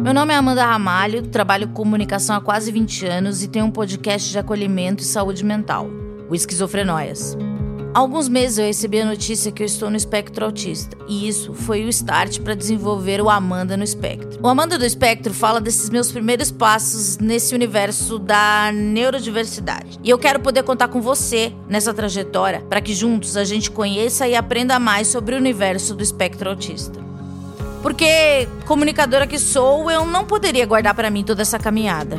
Meu nome é Amanda Ramalho, trabalho com comunicação há quase 20 anos e tenho um podcast de acolhimento e saúde mental, o Esquizofrenóias. Há alguns meses eu recebi a notícia que eu estou no espectro autista, e isso foi o start para desenvolver o Amanda no Espectro. O Amanda do Espectro fala desses meus primeiros passos nesse universo da neurodiversidade. E eu quero poder contar com você nessa trajetória para que juntos a gente conheça e aprenda mais sobre o universo do espectro autista. Porque, comunicadora que sou, eu não poderia guardar para mim toda essa caminhada.